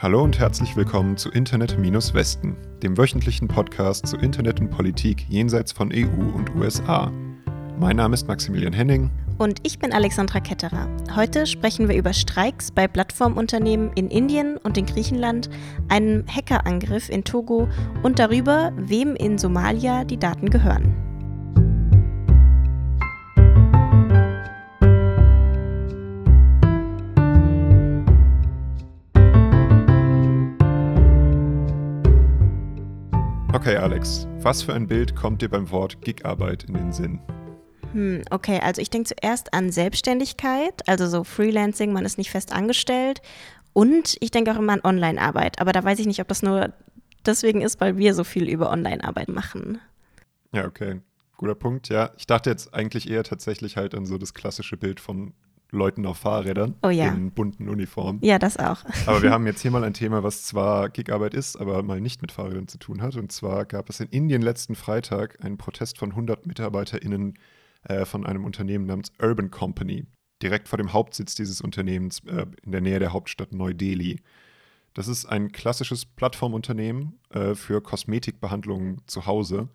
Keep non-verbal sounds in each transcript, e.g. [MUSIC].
Hallo und herzlich willkommen zu Internet-Westen, dem wöchentlichen Podcast zu Internet und Politik jenseits von EU und USA. Mein Name ist Maximilian Henning. Und ich bin Alexandra Ketterer. Heute sprechen wir über Streiks bei Plattformunternehmen in Indien und in Griechenland, einen Hackerangriff in Togo und darüber, wem in Somalia die Daten gehören. Okay, Alex, was für ein Bild kommt dir beim Wort Gigarbeit in den Sinn? Hm, okay, also ich denke zuerst an Selbstständigkeit, also so Freelancing, man ist nicht fest angestellt. Und ich denke auch immer an Online-Arbeit, aber da weiß ich nicht, ob das nur deswegen ist, weil wir so viel über Online-Arbeit machen. Ja, okay. Guter Punkt, ja. Ich dachte jetzt eigentlich eher tatsächlich halt an so das klassische Bild von Leuten auf Fahrrädern oh, ja. in bunten Uniformen. Ja, das auch. Aber wir haben [LAUGHS] jetzt hier mal ein Thema, was zwar Gigarbeit ist, aber mal nicht mit Fahrrädern zu tun hat. Und zwar gab es in Indien letzten Freitag einen Protest von 100 MitarbeiterInnen äh, von einem Unternehmen namens Urban Company, direkt vor dem Hauptsitz dieses Unternehmens äh, in der Nähe der Hauptstadt Neu-Delhi. Das ist ein klassisches Plattformunternehmen äh, für Kosmetikbehandlungen zu Hause,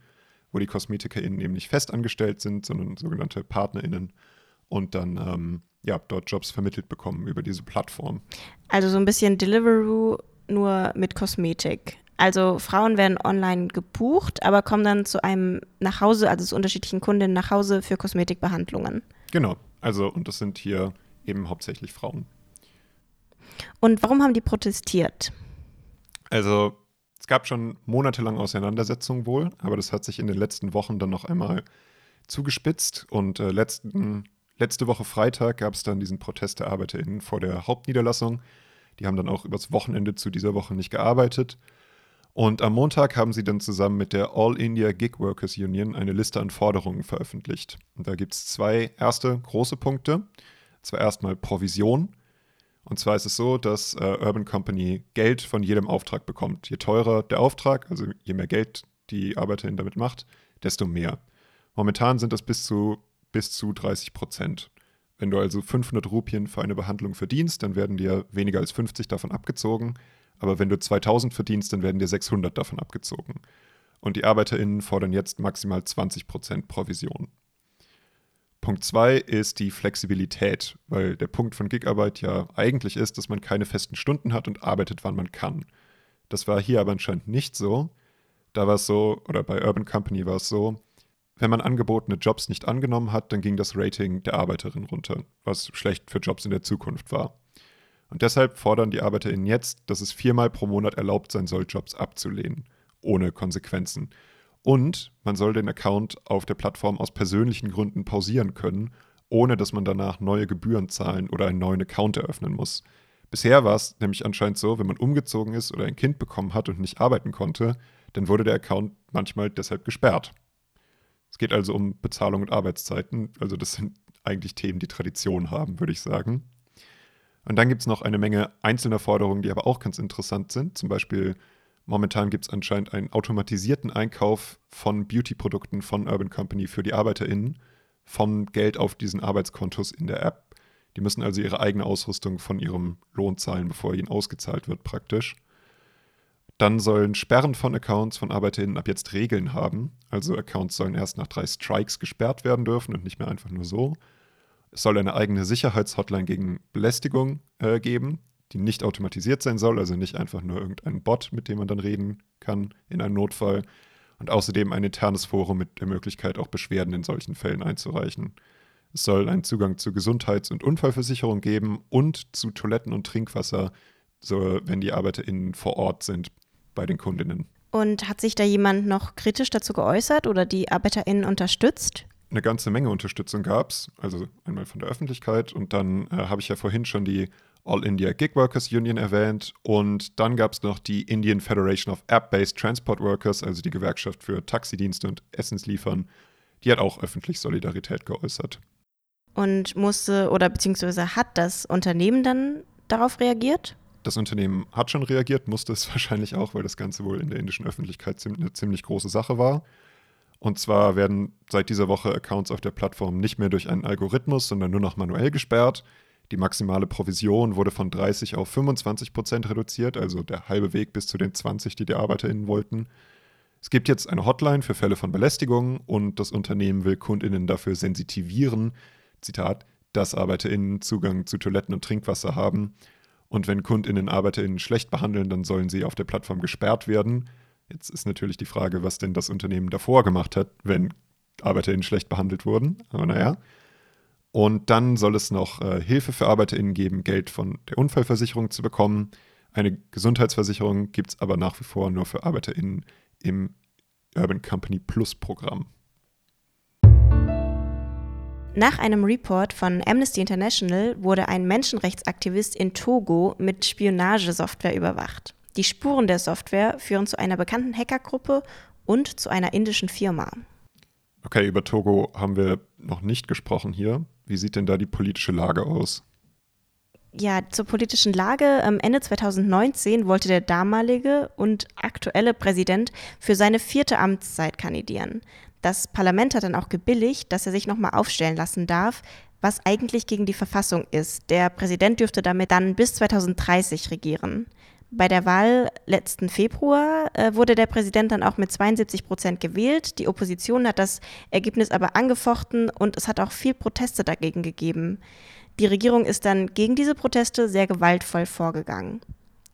wo die KosmetikerInnen eben nicht fest angestellt sind, sondern sogenannte PartnerInnen und dann ähm, ja, dort Jobs vermittelt bekommen über diese Plattform. Also so ein bisschen Deliveroo nur mit Kosmetik. Also Frauen werden online gebucht, aber kommen dann zu einem nach Hause, also zu unterschiedlichen Kundinnen nach Hause für Kosmetikbehandlungen. Genau, also und das sind hier eben hauptsächlich Frauen. Und warum haben die protestiert? Also es gab schon monatelang Auseinandersetzungen wohl, aber das hat sich in den letzten Wochen dann noch einmal zugespitzt und äh, letzten Letzte Woche Freitag gab es dann diesen Protest der ArbeiterInnen vor der Hauptniederlassung. Die haben dann auch übers Wochenende zu dieser Woche nicht gearbeitet. Und am Montag haben sie dann zusammen mit der All India Gig Workers Union eine Liste an Forderungen veröffentlicht. Und da gibt es zwei erste große Punkte. Zwar erstmal Provision. Und zwar ist es so, dass äh, Urban Company Geld von jedem Auftrag bekommt. Je teurer der Auftrag, also je mehr Geld die Arbeiterin damit macht, desto mehr. Momentan sind das bis zu bis zu 30 Prozent. Wenn du also 500 Rupien für eine Behandlung verdienst, dann werden dir weniger als 50 davon abgezogen. Aber wenn du 2000 verdienst, dann werden dir 600 davon abgezogen. Und die ArbeiterInnen fordern jetzt maximal 20 Prozent Provision. Punkt 2 ist die Flexibilität, weil der Punkt von Gigarbeit ja eigentlich ist, dass man keine festen Stunden hat und arbeitet, wann man kann. Das war hier aber anscheinend nicht so. Da war es so, oder bei Urban Company war es so, wenn man angebotene Jobs nicht angenommen hat, dann ging das Rating der Arbeiterin runter, was schlecht für Jobs in der Zukunft war. Und deshalb fordern die ArbeiterInnen jetzt, dass es viermal pro Monat erlaubt sein soll, Jobs abzulehnen, ohne Konsequenzen. Und man soll den Account auf der Plattform aus persönlichen Gründen pausieren können, ohne dass man danach neue Gebühren zahlen oder einen neuen Account eröffnen muss. Bisher war es nämlich anscheinend so, wenn man umgezogen ist oder ein Kind bekommen hat und nicht arbeiten konnte, dann wurde der Account manchmal deshalb gesperrt. Es geht also um Bezahlung und Arbeitszeiten. Also das sind eigentlich Themen, die Tradition haben, würde ich sagen. Und dann gibt es noch eine Menge einzelner Forderungen, die aber auch ganz interessant sind. Zum Beispiel momentan gibt es anscheinend einen automatisierten Einkauf von Beauty-Produkten von Urban Company für die ArbeiterInnen vom Geld auf diesen Arbeitskontos in der App. Die müssen also ihre eigene Ausrüstung von ihrem Lohn zahlen, bevor ihnen ausgezahlt wird, praktisch. Dann sollen Sperren von Accounts von ArbeiterInnen ab jetzt Regeln haben. Also Accounts sollen erst nach drei Strikes gesperrt werden dürfen und nicht mehr einfach nur so. Es soll eine eigene Sicherheitshotline gegen Belästigung äh, geben, die nicht automatisiert sein soll, also nicht einfach nur irgendein Bot, mit dem man dann reden kann in einem Notfall. Und außerdem ein internes Forum mit der Möglichkeit, auch Beschwerden in solchen Fällen einzureichen. Es soll einen Zugang zu Gesundheits- und Unfallversicherung geben und zu Toiletten und Trinkwasser, so wenn die ArbeiterInnen vor Ort sind bei den Kundinnen. Und hat sich da jemand noch kritisch dazu geäußert oder die ArbeiterInnen unterstützt? Eine ganze Menge Unterstützung gab es, also einmal von der Öffentlichkeit und dann äh, habe ich ja vorhin schon die All India Gig Workers Union erwähnt und dann gab es noch die Indian Federation of App-Based Transport Workers, also die Gewerkschaft für Taxidienste und Essensliefern, die hat auch öffentlich Solidarität geäußert. Und musste oder beziehungsweise hat das Unternehmen dann darauf reagiert? Das Unternehmen hat schon reagiert, musste es [LAUGHS] wahrscheinlich auch, weil das Ganze wohl in der indischen Öffentlichkeit eine ziemlich große Sache war. Und zwar werden seit dieser Woche Accounts auf der Plattform nicht mehr durch einen Algorithmus, sondern nur noch manuell gesperrt. Die maximale Provision wurde von 30 auf 25 Prozent reduziert, also der halbe Weg bis zu den 20, die die ArbeiterInnen wollten. Es gibt jetzt eine Hotline für Fälle von Belästigung und das Unternehmen will KundInnen dafür sensitivieren, Zitat, dass ArbeiterInnen Zugang zu Toiletten und Trinkwasser haben. Und wenn KundInnen ArbeiterInnen schlecht behandeln, dann sollen sie auf der Plattform gesperrt werden. Jetzt ist natürlich die Frage, was denn das Unternehmen davor gemacht hat, wenn ArbeiterInnen schlecht behandelt wurden. Aber naja. Und dann soll es noch äh, Hilfe für ArbeiterInnen geben, Geld von der Unfallversicherung zu bekommen. Eine Gesundheitsversicherung gibt es aber nach wie vor nur für ArbeiterInnen im Urban Company Plus Programm. Nach einem Report von Amnesty International wurde ein Menschenrechtsaktivist in Togo mit Spionagesoftware überwacht. Die Spuren der Software führen zu einer bekannten Hackergruppe und zu einer indischen Firma. Okay, über Togo haben wir noch nicht gesprochen hier. Wie sieht denn da die politische Lage aus? Ja, zur politischen Lage. Ende 2019 wollte der damalige und aktuelle Präsident für seine vierte Amtszeit kandidieren. Das Parlament hat dann auch gebilligt, dass er sich nochmal aufstellen lassen darf, was eigentlich gegen die Verfassung ist. Der Präsident dürfte damit dann bis 2030 regieren. Bei der Wahl letzten Februar äh, wurde der Präsident dann auch mit 72 Prozent gewählt. Die Opposition hat das Ergebnis aber angefochten und es hat auch viel Proteste dagegen gegeben. Die Regierung ist dann gegen diese Proteste sehr gewaltvoll vorgegangen.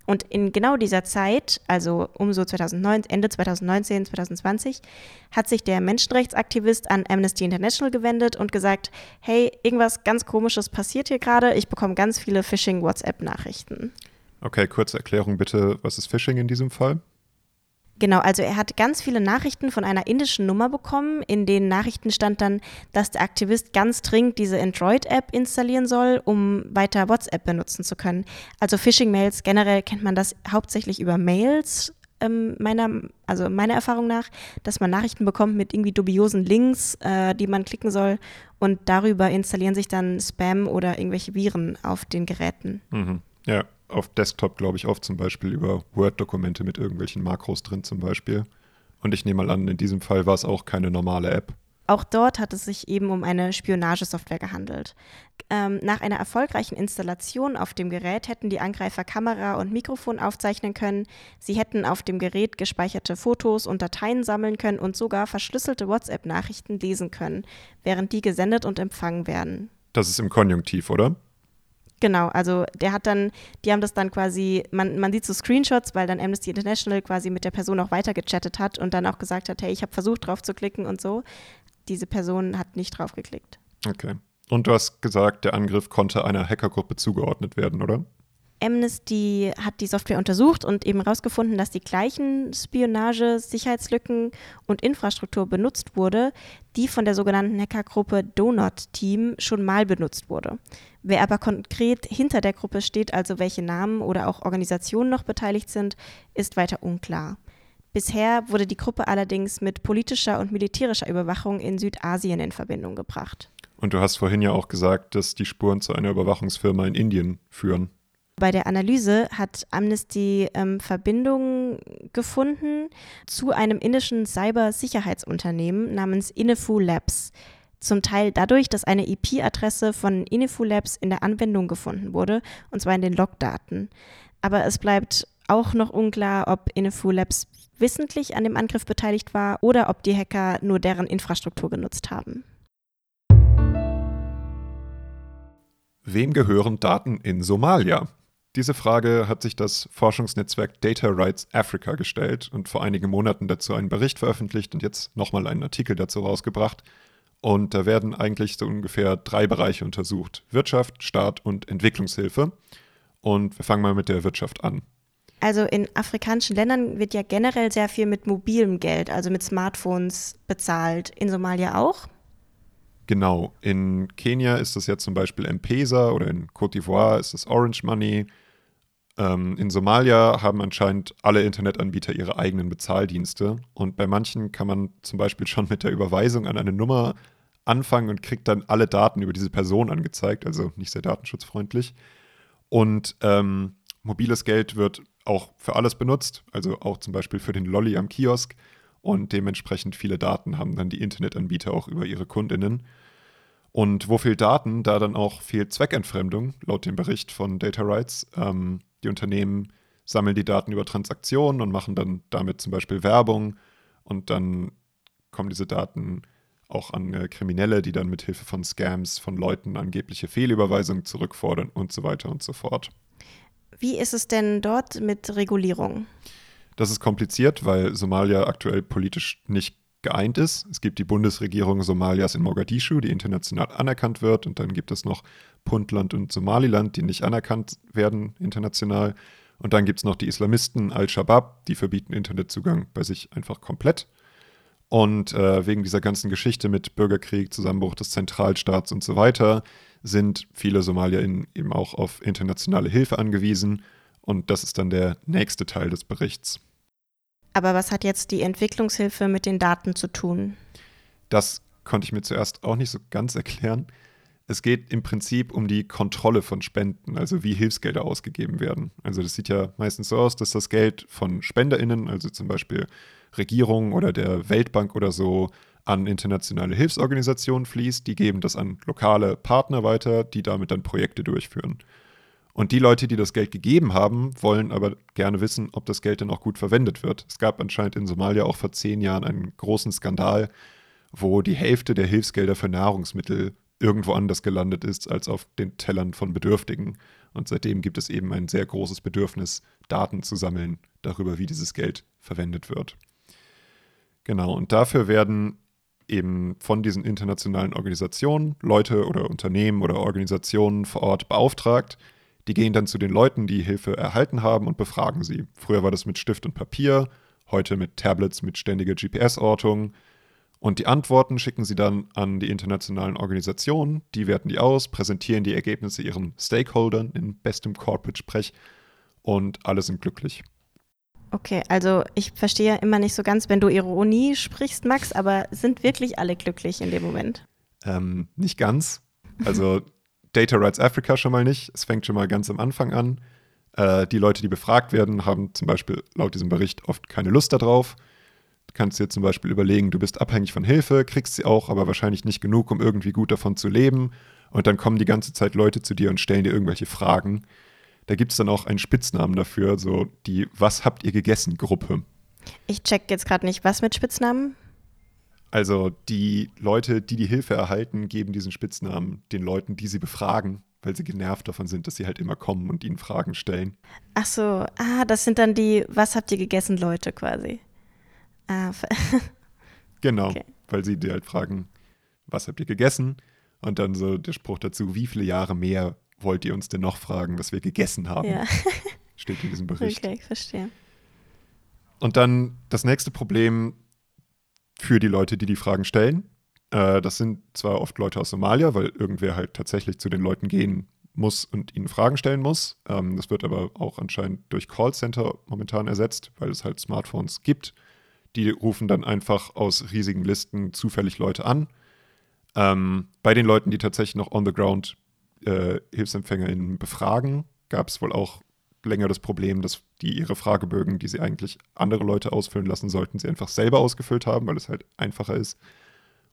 Und in genau dieser Zeit, also um so 2009, Ende 2019, 2020, hat sich der Menschenrechtsaktivist an Amnesty International gewendet und gesagt, hey, irgendwas ganz Komisches passiert hier gerade, ich bekomme ganz viele Phishing-WhatsApp-Nachrichten. Okay, kurze Erklärung bitte, was ist Phishing in diesem Fall? Genau, also er hat ganz viele Nachrichten von einer indischen Nummer bekommen. In den Nachrichten stand dann, dass der Aktivist ganz dringend diese Android-App installieren soll, um weiter WhatsApp benutzen zu können. Also Phishing-Mails generell kennt man das hauptsächlich über Mails. Ähm, meiner, also meiner Erfahrung nach, dass man Nachrichten bekommt mit irgendwie dubiosen Links, äh, die man klicken soll und darüber installieren sich dann Spam oder irgendwelche Viren auf den Geräten. Mhm. Ja, auf Desktop, glaube ich, oft zum Beispiel über Word-Dokumente mit irgendwelchen Makros drin zum Beispiel. Und ich nehme mal an, in diesem Fall war es auch keine normale App. Auch dort hat es sich eben um eine Spionagesoftware gehandelt. Ähm, nach einer erfolgreichen Installation auf dem Gerät hätten die Angreifer Kamera und Mikrofon aufzeichnen können. Sie hätten auf dem Gerät gespeicherte Fotos und Dateien sammeln können und sogar verschlüsselte WhatsApp-Nachrichten lesen können, während die gesendet und empfangen werden. Das ist im Konjunktiv, oder? Genau, also der hat dann, die haben das dann quasi, man, man sieht so Screenshots, weil dann Amnesty International quasi mit der Person auch weiter gechattet hat und dann auch gesagt hat, hey, ich habe versucht drauf zu klicken und so. Diese Person hat nicht drauf geklickt. Okay. Und du hast gesagt, der Angriff konnte einer Hackergruppe zugeordnet werden, oder? Amnesty hat die Software untersucht und eben herausgefunden, dass die gleichen Spionage, Sicherheitslücken und Infrastruktur benutzt wurde, die von der sogenannten Hackergruppe Donut Team schon mal benutzt wurde. Wer aber konkret hinter der Gruppe steht, also welche Namen oder auch Organisationen noch beteiligt sind, ist weiter unklar. Bisher wurde die Gruppe allerdings mit politischer und militärischer Überwachung in Südasien in Verbindung gebracht. Und du hast vorhin ja auch gesagt, dass die Spuren zu einer Überwachungsfirma in Indien führen. Bei der Analyse hat Amnesty ähm, Verbindungen gefunden zu einem indischen Cybersicherheitsunternehmen namens Inefu Labs. Zum Teil dadurch, dass eine IP-Adresse von Inefu Labs in der Anwendung gefunden wurde, und zwar in den Logdaten. Aber es bleibt auch noch unklar, ob Inefu Labs wissentlich an dem Angriff beteiligt war oder ob die Hacker nur deren Infrastruktur genutzt haben. Wem gehören Daten in Somalia? Diese Frage hat sich das Forschungsnetzwerk Data Rights Africa gestellt und vor einigen Monaten dazu einen Bericht veröffentlicht und jetzt nochmal einen Artikel dazu rausgebracht. Und da werden eigentlich so ungefähr drei Bereiche untersucht: Wirtschaft, Staat und Entwicklungshilfe. Und wir fangen mal mit der Wirtschaft an. Also in afrikanischen Ländern wird ja generell sehr viel mit mobilem Geld, also mit Smartphones bezahlt. In Somalia auch? Genau. In Kenia ist das ja zum Beispiel M-Pesa oder in Côte d'Ivoire ist das Orange Money. Ähm, in Somalia haben anscheinend alle Internetanbieter ihre eigenen Bezahldienste und bei manchen kann man zum Beispiel schon mit der Überweisung an eine Nummer anfangen und kriegt dann alle Daten über diese Person angezeigt, also nicht sehr datenschutzfreundlich. Und ähm, mobiles Geld wird auch für alles benutzt, also auch zum Beispiel für den Lolly am Kiosk und dementsprechend viele Daten haben dann die Internetanbieter auch über ihre Kundinnen. Und wo fehlt Daten, da dann auch fehlt Zweckentfremdung, laut dem Bericht von Data Rights. Ähm, die Unternehmen sammeln die Daten über Transaktionen und machen dann damit zum Beispiel Werbung und dann kommen diese Daten auch an äh, Kriminelle, die dann mit Hilfe von Scams von Leuten angebliche Fehlüberweisungen zurückfordern und so weiter und so fort. Wie ist es denn dort mit Regulierung? Das ist kompliziert, weil Somalia aktuell politisch nicht geeint ist. Es gibt die Bundesregierung Somalias in Mogadischu, die international anerkannt wird, und dann gibt es noch Puntland und Somaliland, die nicht anerkannt werden international. Und dann gibt es noch die Islamisten Al-Shabaab, die verbieten Internetzugang bei sich einfach komplett. Und äh, wegen dieser ganzen Geschichte mit Bürgerkrieg, Zusammenbruch des Zentralstaats und so weiter sind viele SomalierInnen eben auch auf internationale Hilfe angewiesen. Und das ist dann der nächste Teil des Berichts. Aber was hat jetzt die Entwicklungshilfe mit den Daten zu tun? Das konnte ich mir zuerst auch nicht so ganz erklären. Es geht im Prinzip um die Kontrolle von Spenden, also wie Hilfsgelder ausgegeben werden. Also das sieht ja meistens so aus, dass das Geld von SpenderInnen, also zum Beispiel Regierungen oder der Weltbank oder so, an internationale Hilfsorganisationen fließt. Die geben das an lokale Partner weiter, die damit dann Projekte durchführen. Und die Leute, die das Geld gegeben haben, wollen aber gerne wissen, ob das Geld dann auch gut verwendet wird. Es gab anscheinend in Somalia auch vor zehn Jahren einen großen Skandal, wo die Hälfte der Hilfsgelder für Nahrungsmittel irgendwo anders gelandet ist als auf den Tellern von Bedürftigen. Und seitdem gibt es eben ein sehr großes Bedürfnis, Daten zu sammeln darüber, wie dieses Geld verwendet wird. Genau, und dafür werden eben von diesen internationalen Organisationen Leute oder Unternehmen oder Organisationen vor Ort beauftragt, die gehen dann zu den Leuten, die Hilfe erhalten haben und befragen sie. Früher war das mit Stift und Papier, heute mit Tablets mit ständiger GPS-Ortung. Und die Antworten schicken sie dann an die internationalen Organisationen, die werten die aus, präsentieren die Ergebnisse ihren Stakeholdern in bestem Corporate-Sprech und alle sind glücklich. Okay, also ich verstehe immer nicht so ganz, wenn du Ironie sprichst, Max, aber sind wirklich alle glücklich in dem Moment? Ähm, nicht ganz. Also [LAUGHS] Data Rights Africa schon mal nicht. Es fängt schon mal ganz am Anfang an. Äh, die Leute, die befragt werden, haben zum Beispiel laut diesem Bericht oft keine Lust darauf. Du kannst dir zum Beispiel überlegen, du bist abhängig von Hilfe, kriegst sie auch, aber wahrscheinlich nicht genug, um irgendwie gut davon zu leben. Und dann kommen die ganze Zeit Leute zu dir und stellen dir irgendwelche Fragen. Da gibt es dann auch einen Spitznamen dafür, so die Was habt ihr gegessen Gruppe. Ich check jetzt gerade nicht, was mit Spitznamen? Also die Leute, die die Hilfe erhalten, geben diesen Spitznamen den Leuten, die sie befragen, weil sie genervt davon sind, dass sie halt immer kommen und ihnen Fragen stellen. Ach so, ah, das sind dann die Was habt ihr gegessen Leute quasi. Ah, [LAUGHS] genau, okay. weil sie dir halt fragen, was habt ihr gegessen? Und dann so der Spruch dazu, wie viele Jahre mehr wollt ihr uns denn noch fragen, was wir gegessen haben? Ja. Steht in diesem [LAUGHS] Bericht. Okay, ich verstehe. Und dann das nächste Problem, für die Leute, die die Fragen stellen. Äh, das sind zwar oft Leute aus Somalia, weil irgendwer halt tatsächlich zu den Leuten gehen muss und ihnen Fragen stellen muss. Ähm, das wird aber auch anscheinend durch Callcenter momentan ersetzt, weil es halt Smartphones gibt. Die rufen dann einfach aus riesigen Listen zufällig Leute an. Ähm, bei den Leuten, die tatsächlich noch on the ground äh, HilfsempfängerInnen befragen, gab es wohl auch länger das Problem, dass die ihre Fragebögen, die sie eigentlich andere Leute ausfüllen lassen sollten, sie einfach selber ausgefüllt haben, weil es halt einfacher ist.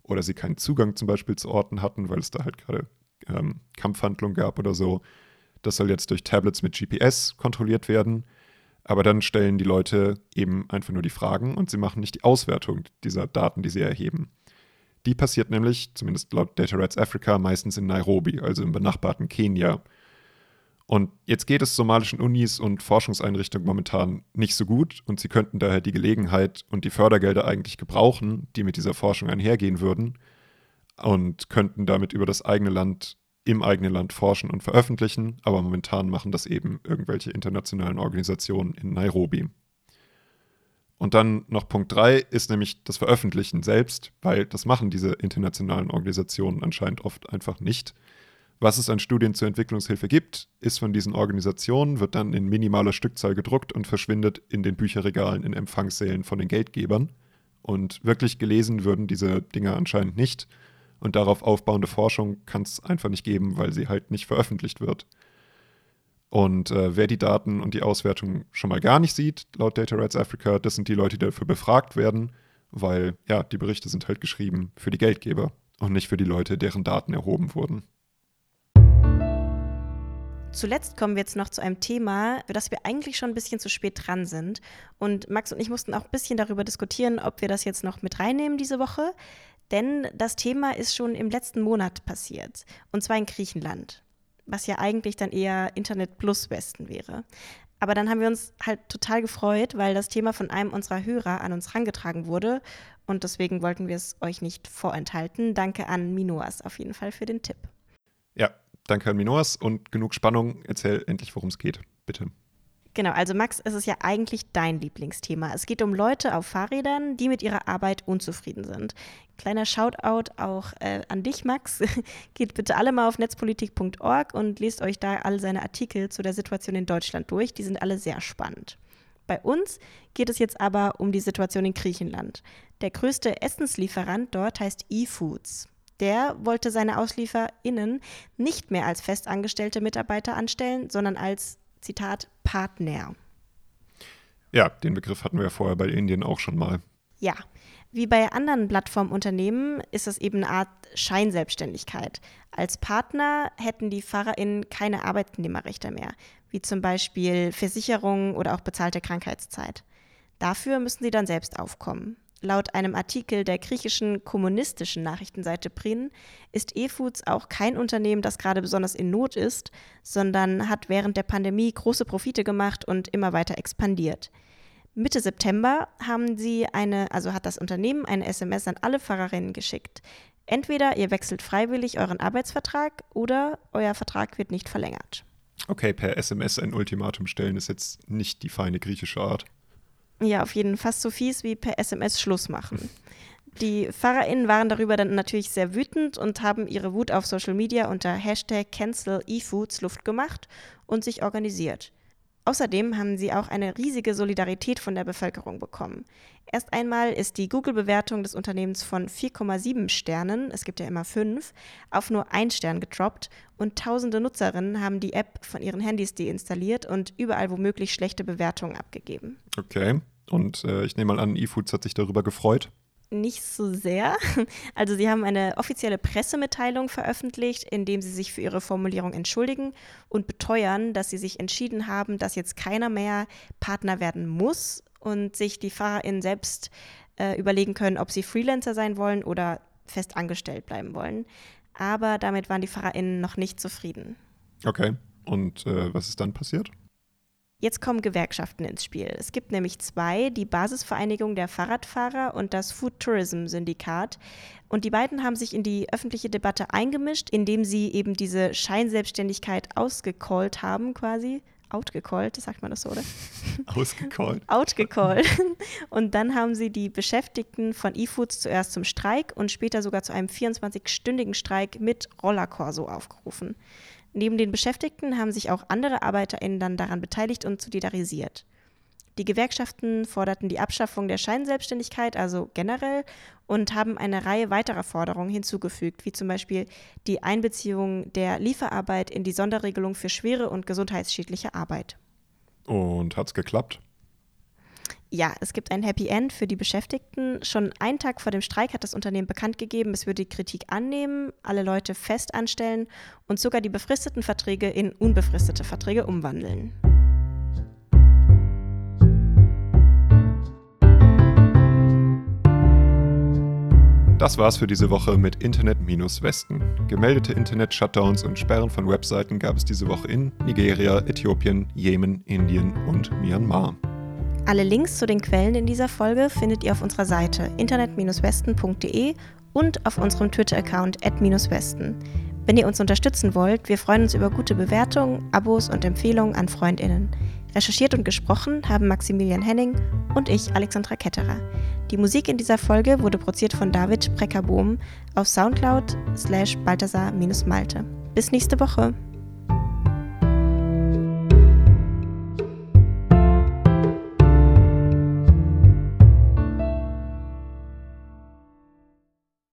Oder sie keinen Zugang zum Beispiel zu Orten hatten, weil es da halt gerade ähm, Kampfhandlungen gab oder so. Das soll jetzt durch Tablets mit GPS kontrolliert werden. Aber dann stellen die Leute eben einfach nur die Fragen und sie machen nicht die Auswertung dieser Daten, die sie erheben. Die passiert nämlich, zumindest laut Data Rights Africa, meistens in Nairobi, also im benachbarten Kenia. Und jetzt geht es somalischen Unis und Forschungseinrichtungen momentan nicht so gut und sie könnten daher die Gelegenheit und die Fördergelder eigentlich gebrauchen, die mit dieser Forschung einhergehen würden und könnten damit über das eigene Land im eigenen Land forschen und veröffentlichen, aber momentan machen das eben irgendwelche internationalen Organisationen in Nairobi. Und dann noch Punkt 3 ist nämlich das Veröffentlichen selbst, weil das machen diese internationalen Organisationen anscheinend oft einfach nicht. Was es an Studien zur Entwicklungshilfe gibt, ist von diesen Organisationen, wird dann in minimaler Stückzahl gedruckt und verschwindet in den Bücherregalen in Empfangssälen von den Geldgebern. Und wirklich gelesen würden diese Dinge anscheinend nicht. Und darauf aufbauende Forschung kann es einfach nicht geben, weil sie halt nicht veröffentlicht wird. Und äh, wer die Daten und die Auswertung schon mal gar nicht sieht, laut Data Rights Africa, das sind die Leute, die dafür befragt werden, weil ja, die Berichte sind halt geschrieben für die Geldgeber. und nicht für die Leute, deren Daten erhoben wurden. Zuletzt kommen wir jetzt noch zu einem Thema, für das wir eigentlich schon ein bisschen zu spät dran sind. Und Max und ich mussten auch ein bisschen darüber diskutieren, ob wir das jetzt noch mit reinnehmen diese Woche. Denn das Thema ist schon im letzten Monat passiert. Und zwar in Griechenland. Was ja eigentlich dann eher Internet plus Westen wäre. Aber dann haben wir uns halt total gefreut, weil das Thema von einem unserer Hörer an uns herangetragen wurde. Und deswegen wollten wir es euch nicht vorenthalten. Danke an Minoas auf jeden Fall für den Tipp. Ja, danke an Minoas und genug Spannung. Erzähl endlich, worum es geht, bitte. Genau, also Max, es ist ja eigentlich dein Lieblingsthema. Es geht um Leute auf Fahrrädern, die mit ihrer Arbeit unzufrieden sind. Kleiner Shoutout auch äh, an dich, Max. [LAUGHS] Geht bitte alle mal auf netzpolitik.org und lest euch da all seine Artikel zu der Situation in Deutschland durch. Die sind alle sehr spannend. Bei uns geht es jetzt aber um die Situation in Griechenland. Der größte Essenslieferant dort heißt eFoods. Der wollte seine AuslieferInnen nicht mehr als festangestellte Mitarbeiter anstellen, sondern als, Zitat, Partner. Ja, den Begriff hatten wir vorher bei Indien auch schon mal. Ja, wie bei anderen Plattformunternehmen ist es eben eine Art Scheinselbstständigkeit. Als Partner hätten die FahrerInnen keine Arbeitnehmerrechte mehr, wie zum Beispiel Versicherungen oder auch bezahlte Krankheitszeit. Dafür müssen sie dann selbst aufkommen. Laut einem Artikel der griechischen kommunistischen Nachrichtenseite Prin ist eFoods auch kein Unternehmen, das gerade besonders in Not ist, sondern hat während der Pandemie große Profite gemacht und immer weiter expandiert. Mitte September haben sie eine, also hat das Unternehmen eine SMS an alle Fahrerinnen geschickt. Entweder ihr wechselt freiwillig euren Arbeitsvertrag oder euer Vertrag wird nicht verlängert. Okay, per SMS ein Ultimatum stellen ist jetzt nicht die feine griechische Art. Ja, auf jeden Fall so fies wie per SMS Schluss machen. Die FahrerInnen waren darüber dann natürlich sehr wütend und haben ihre Wut auf Social Media unter Hashtag CancelEFoods Luft gemacht und sich organisiert. Außerdem haben sie auch eine riesige Solidarität von der Bevölkerung bekommen. Erst einmal ist die Google-Bewertung des Unternehmens von 4,7 Sternen, es gibt ja immer fünf, auf nur ein Stern gedroppt und tausende Nutzerinnen haben die App von ihren Handys deinstalliert und überall womöglich schlechte Bewertungen abgegeben. Okay, und äh, ich nehme mal an, eFoods hat sich darüber gefreut nicht so sehr. [LAUGHS] Also sie haben eine offizielle Pressemitteilung veröffentlicht, in dem sie sich für ihre Formulierung entschuldigen und beteuern, dass sie sich entschieden haben, dass jetzt keiner mehr Partner werden muss und sich die FahrerInnen selbst äh, überlegen können, ob sie Freelancer sein wollen oder fest angestellt bleiben wollen. Aber damit waren die FahrerInnen noch nicht zufrieden. Okay. Und äh, was ist dann passiert? Jetzt kommen Gewerkschaften ins Spiel. Es gibt nämlich zwei, die Basisvereinigung der Fahrradfahrer und das Food Tourism Syndikat. Und die beiden haben sich in die öffentliche Debatte eingemischt, indem sie eben diese Scheinselbstständigkeit ausgecallt haben, quasi. Outgecallt, sagt man das so, oder? [LAUGHS] Ausgecallt. Outgecallt. [LAUGHS] Und dann haben sie die Beschäftigten von eFoods zuerst zum Streik und später sogar zu einem 24-stündigen Streik mit Rollerkorso aufgerufen. Neben den Beschäftigten haben sich auch andere ArbeiterInnen dann daran beteiligt und solidarisiert. Die Gewerkschaften forderten die Abschaffung der Scheinselbstständigkeit, also generell, und haben eine Reihe weiterer Forderungen hinzugefügt, wie zum Beispiel die Einbeziehung der Lieferarbeit in die Sonderregelung für schwere und gesundheitsschädliche Arbeit. Und hat's geklappt? Ja, es gibt ein Happy End für die Beschäftigten. Schon einen Tag vor dem Streik hat das Unternehmen bekannt gegeben, es würde die Kritik annehmen, alle Leute fest anstellen und sogar die befristeten Verträge in unbefristete Verträge umwandeln. Das war's für diese Woche mit Internet-Westen. Gemeldete Internet-Shutdowns und Sperren von Webseiten gab es diese Woche in Nigeria, Äthiopien, Jemen, Indien und Myanmar. Alle Links zu den Quellen in dieser Folge findet ihr auf unserer Seite internet-westen.de und auf unserem Twitter-Account westen Wenn ihr uns unterstützen wollt, wir freuen uns über gute Bewertungen, Abos und Empfehlungen an FreundInnen. Recherchiert und gesprochen haben Maximilian Henning und ich, Alexandra Ketterer. Die Musik in dieser Folge wurde produziert von David Breckerbohm auf Soundcloud slash Balthasar-Malte. Bis nächste Woche.